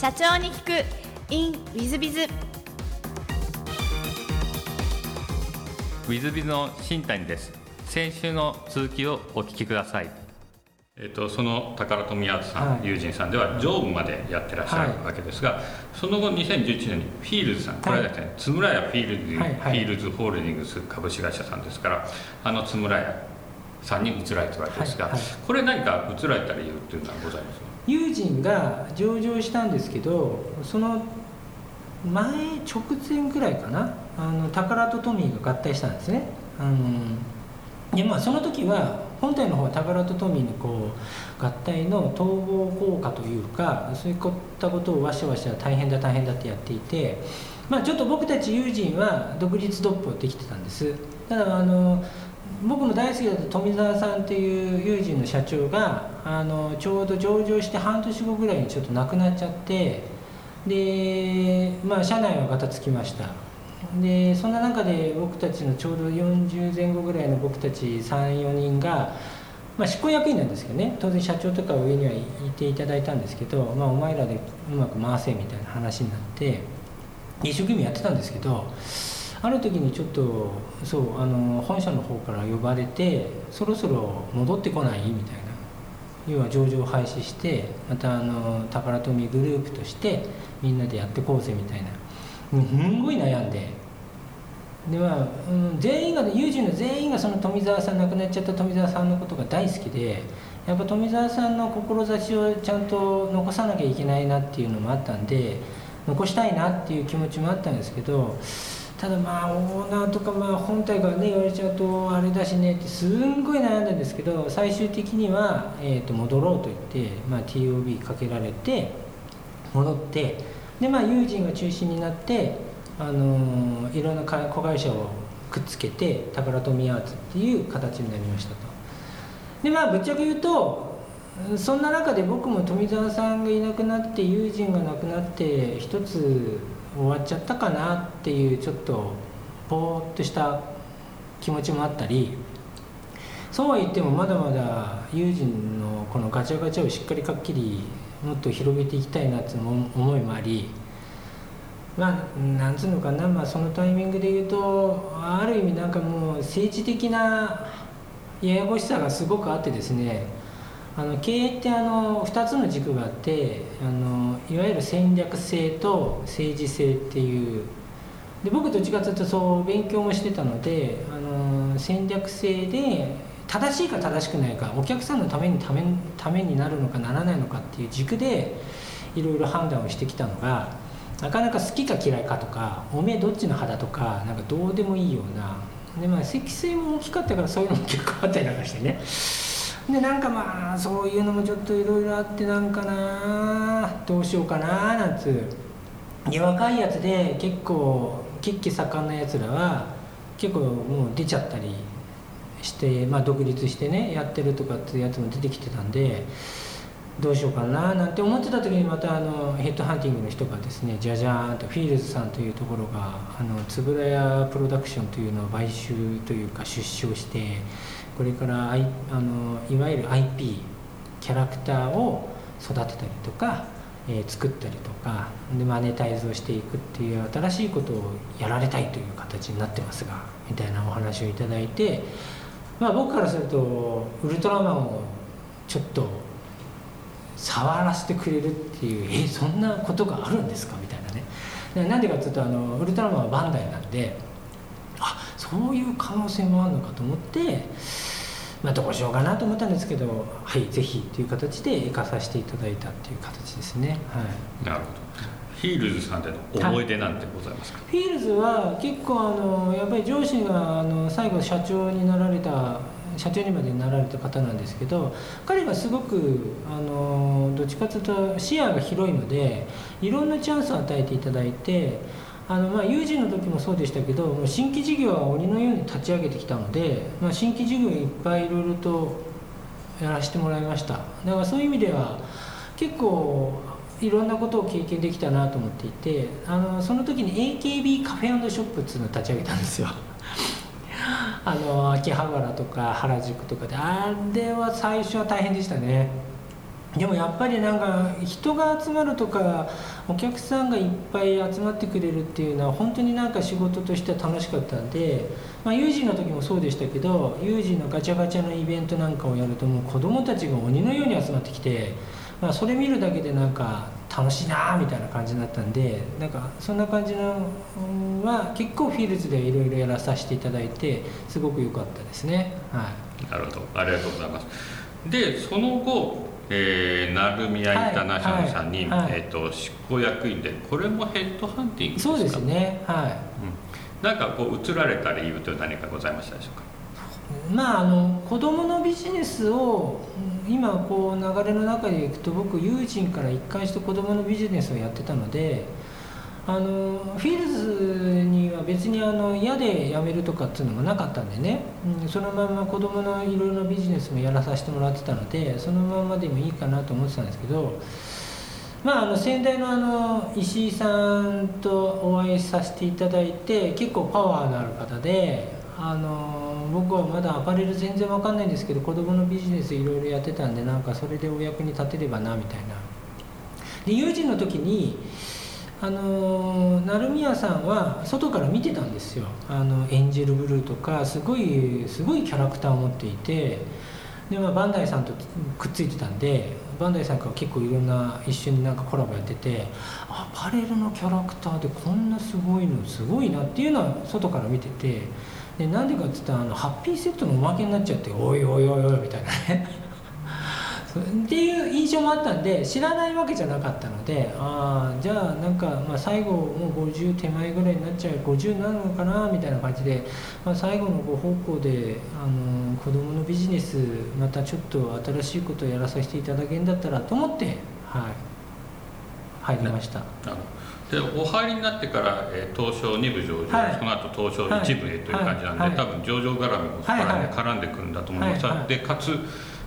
社長に聞く。In ウィズビズの新谷です。先週の続きをお聞きください。えっと、その宝富アーツさん、はい、ユージンさんでは常務までやってらっしゃるわけですが、はい、その後2011年にフィールズさん、これはですね円谷フィールズ、はい、フィールズホールディングス株式会社さんですからあの円谷さんに移られたわけですが、これ何か移られた理由っていうのはございます？か友人が上場したんですけどその前直前ぐらいかなあの宝とトミーが合体したんですね、うん、でまあその時は本体の方は宝とトミーのこう合体の統合効果というかそういったことをわしゃわしゃ大変だ大変だってやっていてまあちょっと僕たち友人は独立独歩できてたんです。ただあの僕も大好きだった富澤さんっていう友人の社長があのちょうど上場して半年後ぐらいにちょっと亡くなっちゃってでまあ社内はガタつきました。でそんな中で僕たちのちょうど40前後ぐらいの僕たち34人が、まあ、執行役員なんですけどね。当然社長とか上にはいていただいたんですけど、まあ、お前らでうまく回せみたいな話になって一生懸命やってたんですけどある時にちょっとそうあの本社の方から呼ばれてそろそろ戻ってこない？みたいな。要は上場廃止してまたあの宝富グループとしてみんなでやってこうぜみたいな。すんごい悩んで。でまあ、うん、全員が友人の全員がその富澤さん亡くなっちゃった富澤さんのことが大好きでやっぱ富澤さんの志をちゃんと残さなきゃいけないなっていうのもあったんで残したいなっていう気持ちもあったんですけどただまあオーナーとかまあ本体がね言われちゃうとあれだしねってすんごい悩んだんですけど最終的には、えー、と戻ろうと言って、まあ、TOB かけられて戻ってでまあ友人が中心になって、あの、いろんな子会社をくっつけて宝富アーツっていう形になりましたと。でまあぶっちゃけ言うとそんな中で僕も富澤さんがいなくなって友人が亡くなって一つ終わっちゃったかなっていうちょっとぼーっとした気持ちもあったりそうは言ってもまだまだ友人のこのガチャガチャをしっかりかっきりもっと広げていきたいなっていう思いもありまあなんつうのかな、まあ、そのタイミングで言うとある意味なんかもう政治的なややこしさがすごくあってですねあの経営ってあの2つの軸があってあのいわゆる戦略性と政治性っていう。で僕どっちかというとそう勉強もしてたのであの戦略性で正しいか正しくないかお客さんのためにためためになるのかならないのかっていう軸でいろいろ判断をしてきたのがなかなか好きか嫌いかとかおめえどっちの派だとかなんかどうでもいいような。でまあ積水も大きかったからそういうのも結構あったりなんかしてね。でなんかまあそういうのもちょっといろいろあってなんかなどうしようかななんつう。で若いやつで結構血気盛んなやつらは結構もう出ちゃったりして、まあ、独立してねやってるとかっていうやつも出てきてたんでどうしようかななんて思ってた時にまたあのヘッドハンティングの人がですねじゃじゃーんとフィールズさんというところがあの円谷プロダクションというのを買収というか出資をしてこれから、I、あのいわゆる IP キャラクターを育てたりとか、えー、作ったりとかでマネタイズをしていくっていう新しいことをやられたいという形になってますがみたいなお話をいただいて、まあ、僕からするとウルトラマンをちょっと触らせてくれるっていうえそんなことがあるんですか？みたいなね。なんでかっていうとあのウルトラマンはバンダイなんであそういう可能性もあるのかと思ってまあ、どうしようかなと思ったんですけどはいぜひという形で行かさせていただいたっていう形ですね、はい、なるほど。フィールズさんでの思い出なんてございますか、フィールズは結構あのやっぱり上司があの最後社長になられた社長にまでなられた方なんですけど彼がすごくあのどっちかというと視野が広いのでいろんなチャンスを与えていただいてあのまあ有事の時もそうでしたけど新規事業は鬼のように立ち上げてきたので、まあ、新規事業いっぱいいろいろとやらせてもらいました。だからそういう意味では結構いろんなことを経験できたなと思っていてあのその時に AKB カフェショップっていうのを立ち上げたんですよ。あの秋葉原とか原宿とかで。あれは最初は大変でしたね。でもやっぱりなんか人が集まるとかお客さんがいっぱい集まってくれるっていうのは本当になんか仕事としては楽しかったんで、まあ、有事の時もそうでしたけど有事のガチャガチャのイベントなんかをやるともう子供たちが鬼のように集まってきて、まあ、それ見るだけでなんか楽しいなみたいな感じになったんでなんかそんな感じのは結構フィールズでいろいろやらさせていただいてすごく良かったですね。はい、なるほど。ありがとうございます。でその後えー、鳴宮インターナショナルさんに、はいはい、えーと、執行役員でこれもヘッドハンティングそうですね。はい、うん、なんかこう移られた理由という何かございましたでしょうか？まああの子どものビジネスを今こう流れの中でいくと僕友人から一貫して子どものビジネスをやってたのであのフィールズには別にあの嫌で辞めるとかっていうのもなかったんでね、うん、そのまま子供のいろいろなビジネスもやらさせてもらってたのでそのままでもいいかなと思ってたんですけどまああの先代のあの石井さんとお会いさせていただいて結構パワーのある方であの僕はまだアパレル全然わかんないんですけど子供のビジネスいろいろやってたんでなんかそれでお役に立てればなみたいな。で友人の時にあの成宮さんは外から見てたんですよ。あのエンジェルブルーとかすごいすごいキャラクターを持っていて。で、まあ、バンダイさんとくっついてたんでバンダイさんから結構いろんな一緒になんかコラボやっててアパレルのキャラクターでこんなすごいのすごいなっていうのは外から見てて。でなんでかって言ったらあのハッピーセットのおまけになっちゃっておいおいおいおいみたいなね。っていう印象もあったんで知らないわけじゃなかったのでああじゃあなんか、まあ、最後もう50手前ぐらいになっちゃう50になるのかなみたいな感じで、まあ、最後のご方向であの子どものビジネスまたちょっと新しいことをやらさせていただけるんだったらと思って、はい、入りました。でお入りになってから、えー、東証2部上場、はい、その後東証1部へという感じなんで、はい。はい、多分上場絡みもそこら辺で絡んでくるんだと思います、でかつ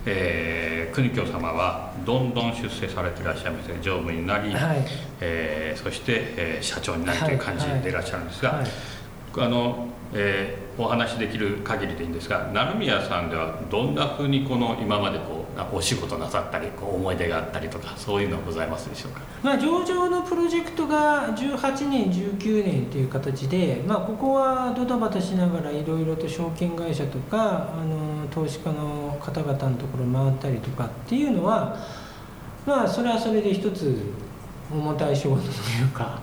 えー、国教様はどんどん出世されていらっしゃいますね。常務になり、はい、えー、そして、えー、社長になりという感じでい。らっしゃるんですが、はい。はい、あのえー、お話しできる限りでいいんですが成宮さんではどんなふうにこの今までこうお仕事なさったりこう思い出があったりとかそういうのはございますでしょうか、まあ、上場のプロジェクトが18年19年という形で、まあ、ここはドタバタしながらいろいろと証券会社とかあの投資家の方々のところ回ったりとかっていうのはまあそれはそれで一つ重たい仕事というか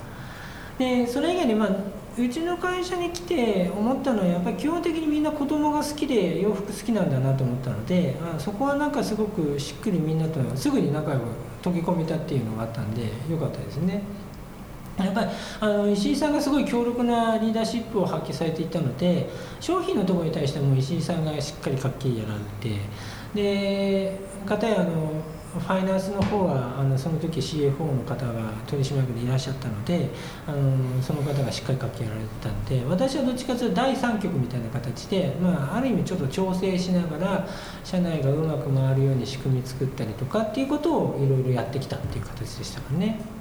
でそれ以外にまあうちの会社に来て思ったのはやっぱり基本的にみんな子供が好きで洋服好きなんだなと思ったのであそこはなんかすごくしっくりみんなとすぐに仲良く溶け込めたっていうのがあったんでよかったですね。やっぱりあの石井さんがすごい強力なリーダーシップを発揮されていたので商品のところに対しても石井さんがしっかりかっきりやられてでかたやあのファイナンスの方はあのその時 CFO の方が取締役でいらっしゃったのであのその方がしっかり書きやられてたんで私はどっちかというと第三局みたいな形で、まあ、ある意味ちょっと調整しながら社内がうまく回るように仕組み作ったりとかっていうことをいろいろやってきたっていう形でしたからね。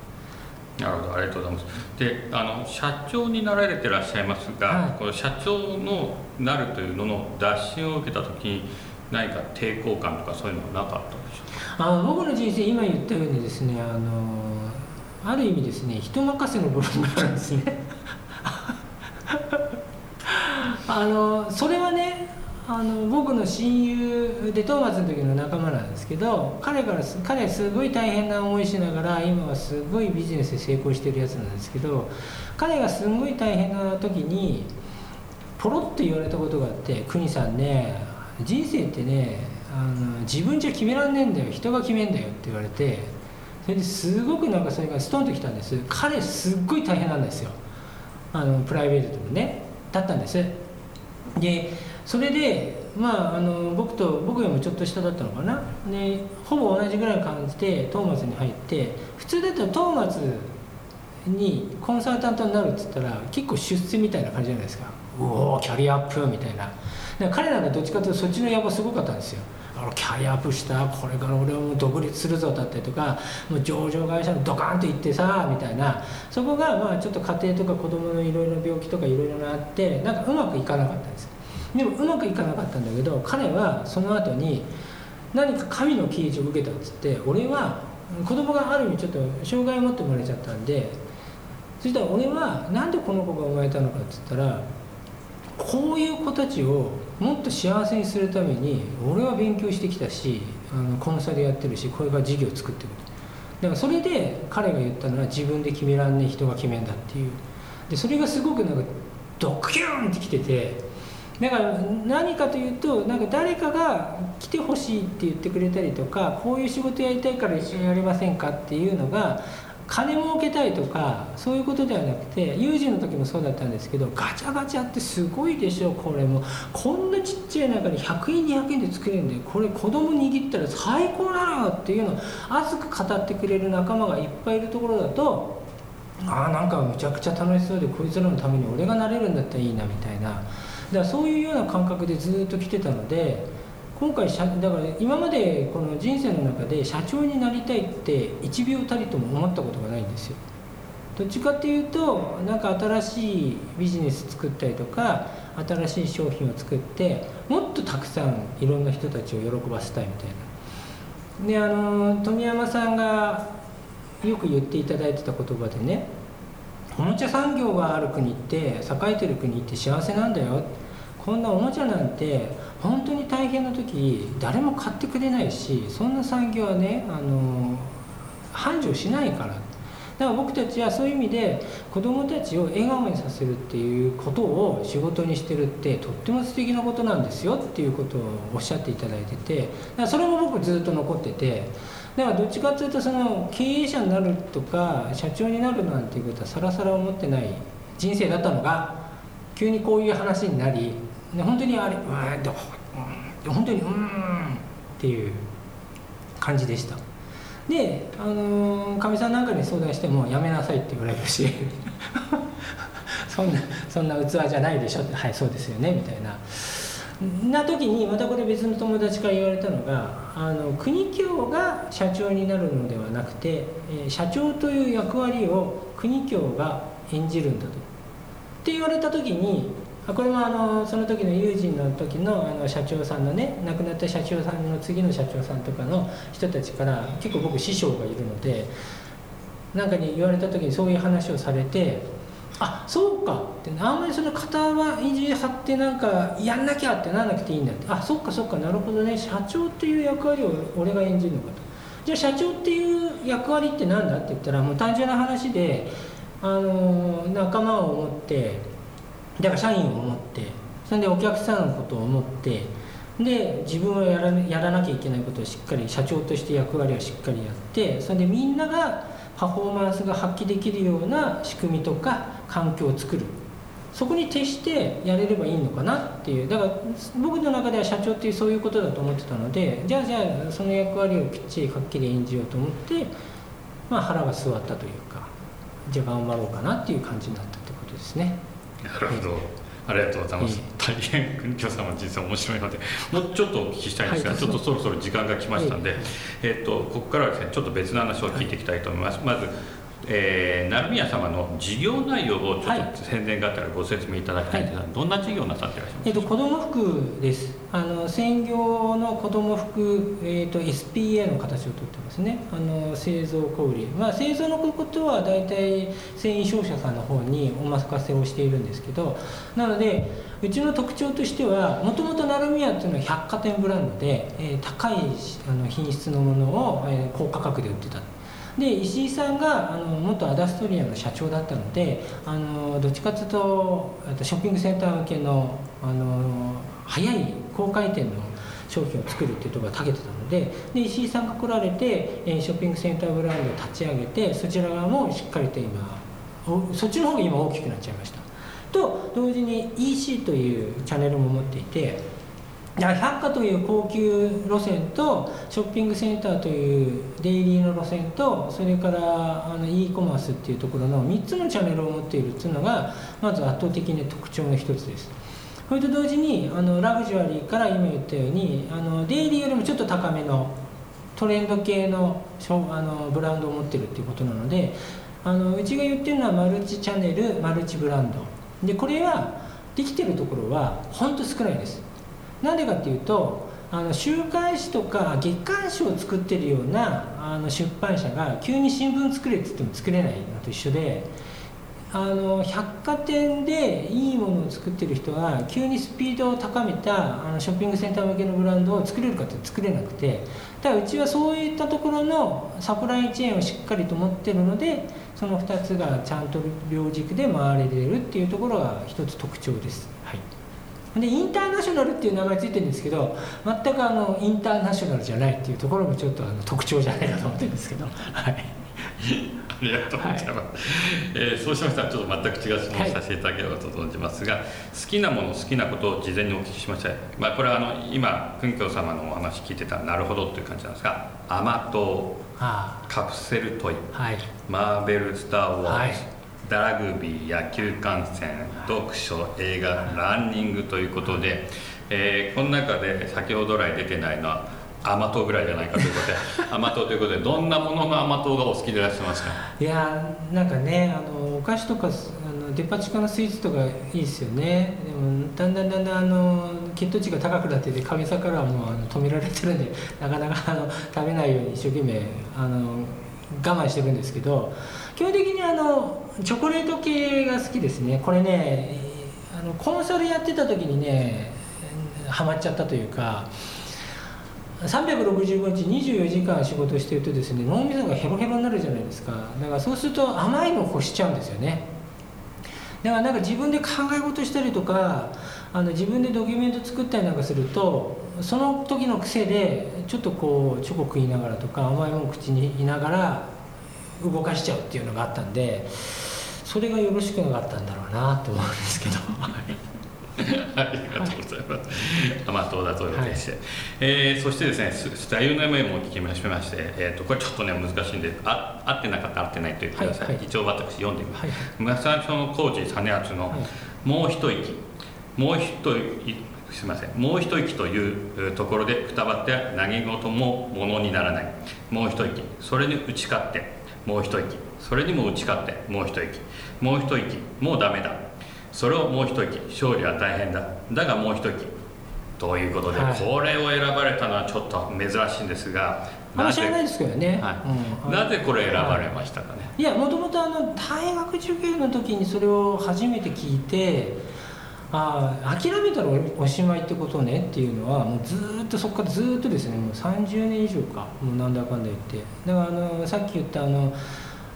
なるほどありがとうございます。であの社長になられてらっしゃいますが、はい、この社長のなるというのの打診を受けた時に何か抵抗感とかそういうのはなかったでしょうか？あの僕の人生今言ったようにですねあのある意味ですね人任せの部分があるんですね。あのそれはねあの僕の親友でトーマスの時の仲間なんですけど彼から彼すごい大変な思いしながら今はすごいビジネスで成功してるやつなんですけど彼がすごい大変な時にポロッと言われたことがあって「邦さんね人生ってねあの自分じゃ決めらんねえんだよ人が決めんだよって言われてそれですごくなんかそれがストンときたんです。彼すっごい大変なんですよ。あのプライベートでもねだったんです。でそれでまああの僕と僕よりもちょっと下だったのかな。でほぼ同じぐらい感じでトーマスに入って普通だったらトーマスにコンサルタントになるっつったら結構出世みたいな感じじゃないですか。うおキャリアアップみたいな。彼なんかどっちかというとそっちの野望すごかったんですよ。キャリアアップしたこれから俺はもう独立するぞだったりとかもう上場会社にドカンと行ってさみたいな。そこがまあちょっと家庭とか子供のいろいろ病気とかいろいろあってなんかうまくいかなかったんですでもうまくいかなかったんだけど彼はその後に何か神の啓示を受けたっつって俺は子供がある意味ちょっと障害を持って生まれちゃったんでそしたら俺はなんでこの子が生まれたのかっつったらこういう子たちをもっと幸せにするために俺は勉強してきたしあのコンサルやってるしこれから事業を作ってる。だからそれで彼が言ったのは自分で決めらんねえ人が決めんだっていう。でそれがすごくなんかドキュンってきててだから何かというとなんか誰かが来てほしいって言ってくれたりとかこういう仕事やりたいから一緒にやりませんかっていうのが金儲けたいとかそういうことではなくて有事の時もそうだったんですけどガチャガチャってすごいでしょこれも。こんなちっちゃい中に100円200円で作れるんでこれ子供握ったら最高なのよっていうのを熱く語ってくれる仲間がいっぱいいるところだとああなんかむちゃくちゃ楽しそうでこいつらのために俺がなれるんだったらいいなみたいな。だからそういうような感覚でずっと来てたので今回だから今までこの人生の中で社長になりたいって1秒たりとも思ったことがないんですよ。どっちかっていうとなんか新しいビジネス作ったりとか新しい商品を作ってもっとたくさんいろんな人たちを喜ばせたいみたいな。であの富山さんがよく言っていただいてた言葉でねおもちゃ産業がある国って栄えてる国って幸せなんだよ。こんなおもちゃなんて本当に大変な時誰も買ってくれないしそんな産業はねあの繁盛しないから。だから僕たちはそういう意味で子どもたちを笑顔にさせるっていうことを仕事にしてるってとっても素敵なことなんですよっていうことをおっしゃっていただいててだからそれも僕ずっと残っててだからどっちかっていうとその経営者になるとか社長になるなんていうことはさらさら思ってない人生だったのが急にこういう話になり本当にあれうわで本当にうんっていう感じでした。であのか、みさんなんかに相談してもやめなさいって言われるし そんなそんな器じゃないでしょってはいそうですよねみたいな。な時にまたこれ別の友達から言われたのがあの国協が社長になるのではなくて、え、社長という役割を国協が演じるんだと。って言われた時にこれもあのその時の友人の時のあの社長さんのね亡くなった社長さんの次の社長さんとかの人たちから結構僕師匠がいるので何かに言われた時にそういう話をされてあそうか。ってあんまりその肩は意地張ってなんかやんなきゃってならなくていいんだって。あそっかそっか。なるほどね。社長っていう役割を俺が演じるのかと。じゃあ社長っていう役割って何だって言ったらもう単純な話であの仲間を思ってだから社員を思ってそれでお客さんのことを思ってで自分はやらやらなきゃいけないことをしっかり社長として役割をしっかりやってそれでみんながパフォーマンスが発揮できるような仕組みとか環境を作る。そこに徹してやれればいいのかなっていう。だから僕の中では社長っていうそういうことだと思ってたのでじゃあじゃあその役割をきっちりはっきり演じようと思って、まあ、腹が据わったというかじゃあ頑張ろうかなっていう感じになったってことですね。なるほど。ありがとうございます。大変国京さんの人生面白いので、もうちょっとお聞きしたいんですが、はい、ちょっとそろそろ時間が来ましたんで、はい、えっ、とここからはですね、ちょっと別の話を聞いていきたいと思います。はい、まずえー、成宮様の事業内容をちょっと宣伝があったらご説明いただきたいんですが、はい、どんな事業なさっていらっしゃいますか、えーと、子ども服です。あの専業の子ども服、えーと、SPA の形をとってますね。あの製造小売まあ製造のことは大体繊維商社さんの方にお任せをしているんですけどなのでうちの特徴としてはもともと成宮っていうのは百貨店ブランドで、えー、高いあの品質のものを、えー、高価格で売ってた。で石井さんがあの元アダストリアの社長だったのであのどっちかというとショッピングセンター向けのあの早い高回転の商品を作るっていうところが長けてたのでで石井さんが来られてショッピングセンターブランドを立ち上げてそちら側もしっかりと今そっちの方が今大きくなっちゃいました。と同時に EC というチャンネルも持っていて百貨という高級路線とショッピングセンターというデイリーの路線とそれからあの e コマースっていうところの3つのチャンネルを持っているっていうのがまず圧倒的に特徴の一つです。それと同時にあのラグジュアリーから今言ったようにあのデイリーよりもちょっと高めのトレンド系のあのブランドを持ってるっていうことなのであのうちが言ってるのはマルチチャンネルマルチブランド。でこれはできてるところは本当少ないです。なんでかっていうとあの週刊誌とか月刊誌を作ってるようなあの出版社が急に新聞作れって言っても作れないのと一緒であの百貨店でいいものを作ってる人は急にスピードを高めたあのショッピングセンター向けのブランドを作れるかって作れなくてだからうちはそういったところのサプライチェーンをしっかりと持ってるのでその2つがちゃんと両軸で回れてるっていうところが一つ特徴です。はいでインターナショナルっていう名前ついてるんですけど全くあのインターナショナルじゃないっていうところもちょっとあの特徴じゃないかと思ってるんですけど。はい。ありがとうございます、はい、えー、そうしましたらちょっと全く違う質問をさせていただければと存じますが、はい、好きなもの好きなことを事前にお聞きしました、まあ、これはあの今訓教様のお話聞いてたらなるほどという感じなんですが甘党カプセルトイ、はい、マーベル・スター・ウォーズ、ラグビー野球観戦読書映画ランニングということで、えー、この中で先ほど来出てないのは甘党ぐらいじゃないかということで 甘党ということでどんなものの甘党がお好きでいらっしゃいますか？いやなんかねあのお菓子とかあのデパ地下のスイーツとかいいですよね。でもだんだんだんだんあの血糖値が高くなっててかみさからはもうあの止められてるんで なかなかあの食べないように一生懸命あの我慢してるんですけど基本的にあのチョコレート系が好きですね。これねあのコンサルやってた時にねハマっちゃったというか365日24時間仕事してるとですね脳みそがヘロヘロになるじゃないですか。だからそうすると甘いのを欲しちゃうんですよね。だからなんか自分で考え事したりとかあの自分でドキュメント作ったりなんかするとその時の癖でちょっとこうチョコ食いながらとか甘いもの口にいながら動かしちゃうっていうのがあったんでそれがよろしくなかったんだろうなと思うんですけど。ありがとうございます。甘党だと予定して、はい、えー、そしてですね、座右の銘も聞きまして、えーと、これちょっとね難しいんで、あ合ってなかった合ってないと言ってください。はいはい、一応私読んでみます。村沢町の工事実篤の、もう一息、もう一息すみません。もう一息というところでくたばって何事もものにならない。もう一息。それに打ち勝ってもう一息それにも打ち勝ってもう一息。もう一息。もうダメだ。それをもう一息。勝利は大変だ。だがもう一息。ということで、はい、これを選ばれたのはちょっと珍しいんですがあ知らないですけどね、はい。うん、なぜこれ選ばれましたかね、い。やもともと大学受験の時にそれを初めて聞いてああ諦めたらおしまいってことねっていうのはもうずっとそこからずっとですね。もう30年以上か。もうなんだかんだ言って。だからあのさっき言ったあの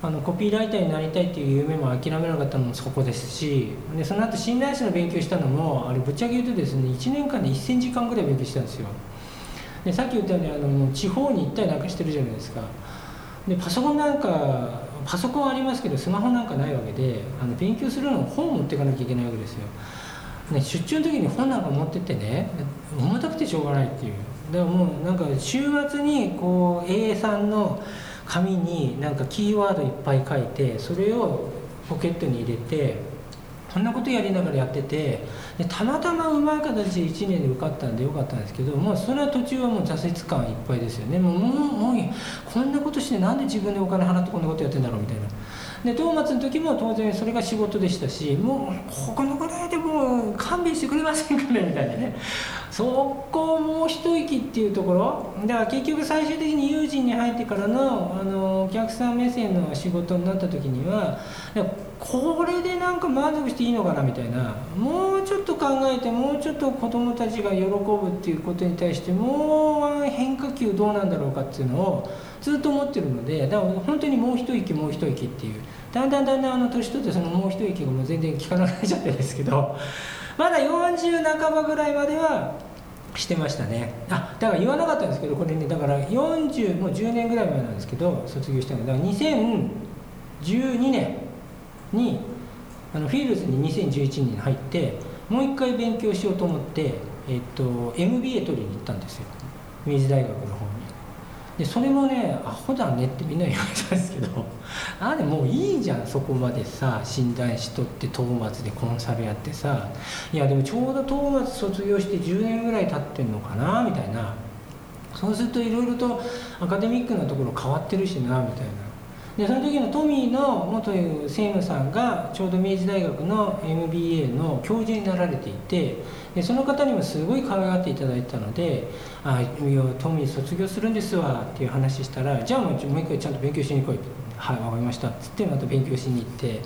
あのコピーライターになりたいっていう夢も諦めなかったのもそこですしでその後信頼者の勉強したのもあれぶっちゃけ言うとですね1年間で1000時間ぐらい勉強したんですよ。でさっき言ったようにあの地方に行ったりなんかしてるじゃないですか。でパソコンなんかパソコンありますけどスマホなんかないわけであの勉強するのも本を持っていかなきゃいけないわけですよ。ね、出張の時に本なんか持ってってね重たくてしょうがないっていう。だからもうなんか週末にこう A3 の紙になんかキーワードいっぱい書いてそれをポケットに入れてこんなことやりながらやっててでたまたまうまい形で1年で受かったんでよかったんですけどもうそれは途中はもう挫折感いっぱいですよね。もうもうもうこんなことしてなんで自分でお金払ってこんなことやってんだろうみたいな。でトーマツの時も当然それが仕事でしたしもうここのぐらいでもう勘弁してくれませんかね？みたいなね。そこもう一息っていうところ？だから結局最終的に友人に入ってからのあのお客さん目線の仕事になった時にはこれでなんか満足していいのかなみたいな。もうちょっと考えてもうちょっと子どもたちが喜ぶっていうことに対してもう変化球どうなんだろうかっていうのをずっと思ってるのでだから本当にもう一息もう一息っていう。だんだんだんだんあの年取ってそのもう一息がもう全然効かなくなっちゃってですけどまだ40半ばぐらいまではしてましたね。あだから言わなかったんですけどこれねだから40もう10年ぐらい前なんですけど卒業したの。だから2012年にあのフィールズに2011年に入ってもう一回勉強しようと思って、えっと、MBA 取りに行ったんですよ。明治大学の方に。でそれもねアホだねってみんな言われたんですけど あれもういいじゃんそこまでさ診断しとってトーマツでコンサルやってさいやでもちょうどトーマツ卒業して10年ぐらい経ってんのかなみたいな。そうするといろいろとアカデミックなところ変わってるしなみたいな。でその時のトミーの元専務さんがちょうど明治大学の MBA の教授になられていてでその方にもすごい可愛がっていただいたので「あいやトミー卒業するんですわ」っていう話したら「じゃあもう一回ちゃんと勉強しに来い」「はい分かりました」っつってまた勉強しに行って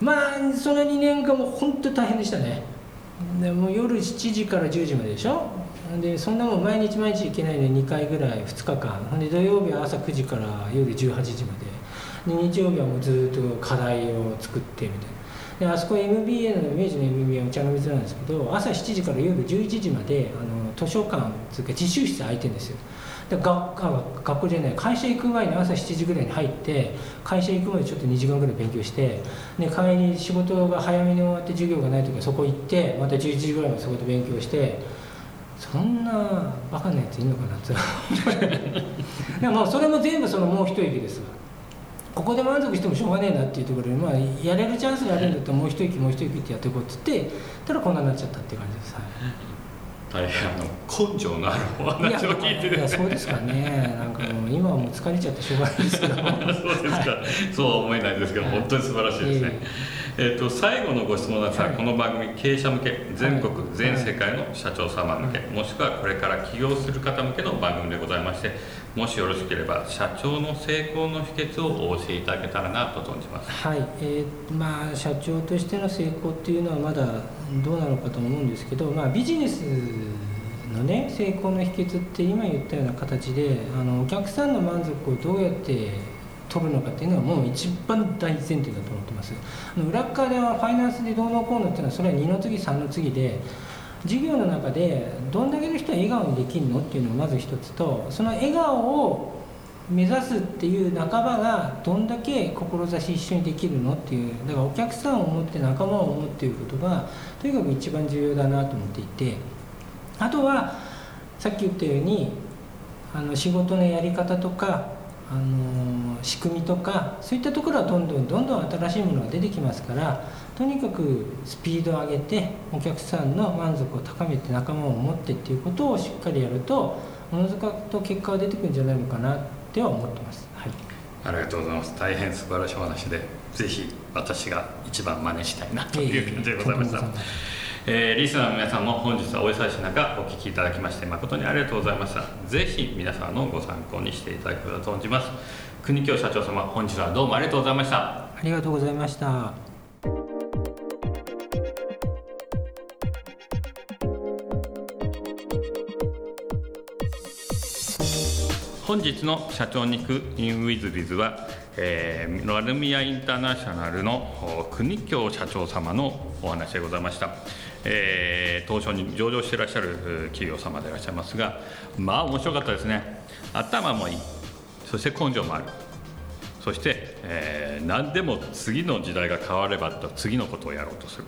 まあその2年間も本当大変でしたね。でも夜7時から10時まででしょ。でそんなもん毎日毎日行けないので2回ぐらい2日間。ほんで土曜日は朝9時から夜18時まで。で日曜日はもうずっと課題を作ってみたいな。であそこ MBA の明治の MBA お茶の水なんですけど朝7時から夜11時まであの図書館つうか自習室空いてるんですよ。で学あ学校じゃない会社行く前に朝7時ぐらいに入って会社行くまでちょっと2時間ぐらい勉強してで帰り仕事が早めに終わって授業がない時はそこ行ってまた11時ぐらいまでそこで勉強してそんなバカなやついんのかなって。でもそれも全部そのもう一息ですわ。ここで満足してもしょうがねえなっていうところで、まあ、やれるチャンスがあるんだったらもう一息もう一息ってやっていこうっつってたらこんなになっちゃったっていう感じです、はい。大変あの根性のあるお話を聞いて。るいやそうですかね。なんかもう今はもう疲れちゃってしょうがないですけど。そうですか、そうは思えないですけど、本当に素晴らしいですね。えー、と最後のご質問なんですが、はい。この番組経営者向け全国、はい。全世界の社長様向け、もしくはこれから起業する方向けの番組でございましてもしよろしければ社長の成功の秘訣をお教えいただけたらなと存じます。はい、えーまあ社長としての成功っていうのはまだどうなのかと思うんですけど、まあ、ビジネスのね成功の秘訣って今言ったような形であのお客さんの満足をどうやって取るのかっていうのはもう一番大前提だと思ってます。裏側ではファイナンスでどうのこうのっていうのはそれは2の次3の次で事業の中でどんだけの人は笑顔にできるのっていうのがまず一つとその笑顔を目指すっていう仲間がどんだけ志一緒にできるのっていうだからお客さんを思って仲間を思うっていうことがとにかく一番重要だなと思っていてあとはさっき言ったようにあの仕事のやり方とかあの仕組みとかそういったところはどんどんどんどん新しいものが出てきますからとにかくスピードを上げてお客さんの満足を高めて仲間を持ってっていうことをしっかりやるとおのずかと結果が出てくるんじゃないのかなっては思ってます。はい。ありがとうございます。大変素晴らしいお話でぜひ私が一番真似したいなという感じでございました、とんでもございまえーリスナーの皆さんも本日はお忙しい中お聞きいただきまして誠にありがとうございました。ぜひ皆さんのご参考にしていただければと存じます。国京社長様本日はどうもありがとうございました。ありがとうございました。本日の社長に行く in with biz は、えー、ノルミアインターナショナルのお国京社長様のお話でございました、えー東証に上場していらっしゃる企業様でいらっしゃいますがまあ面白かったですね。頭もいい。そして根性もある。そして、えー何でも次の時代が変わればと次のことをやろうとする。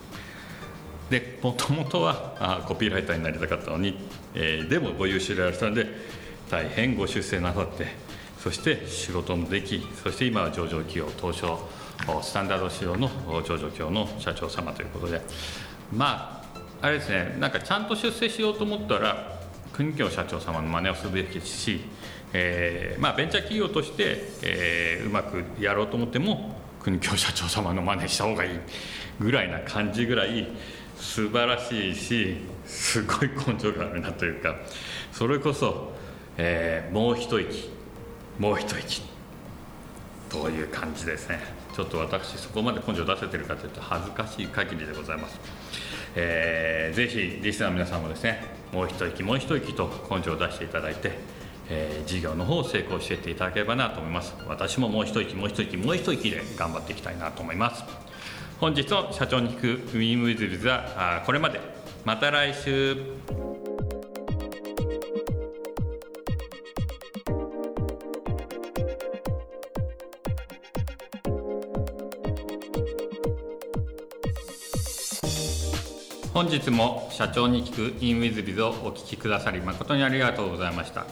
でもともとはあコピーライターになりたかったのに、えーでもご優秀でいらっしゃるので大変ご出世なさってそして仕事もできそして今は上場企業東証スタンダード仕様の上場企業の社長様ということでまああれですねなんかちゃんと出世しようと思ったら国京社長様の真似をすべきですし、えーまあ、ベンチャー企業として、えーうまくやろうと思っても国京社長様の真似した方がいいぐらいな感じぐらい素晴らしいしすごい根性があるなというかそれこそ、えーもう一息もう一息という感じですね。ちょっと私そこまで根性出せてるかというと恥ずかしい限りでございます、えーぜひリスナーの皆さんもですねもう一息もう一息と根性を出していただいて、えー事業の方を成功していっていただければなと思います。私ももう一息もう一息もう一息で頑張っていきたいなと思います。本日の社長に聞くウィンウィズビズはこれまで。また来週。本日も社長に聞く in WizBiz をお聞きくださり誠にありがとうございました、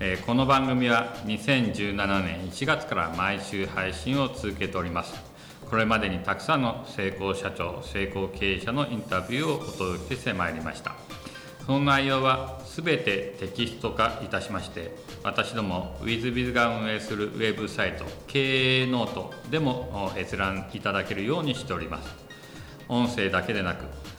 えーこの番組は2017年1月から毎週配信を続けております。これまでにたくさんの成功社長成功経営者のインタビューをお届けしてまいりました。その内容は全てテキスト化いたしまして私ども WizBiz が運営するウェブサイト経営ノートでも閲覧いただけるようにしております。音声だけでなく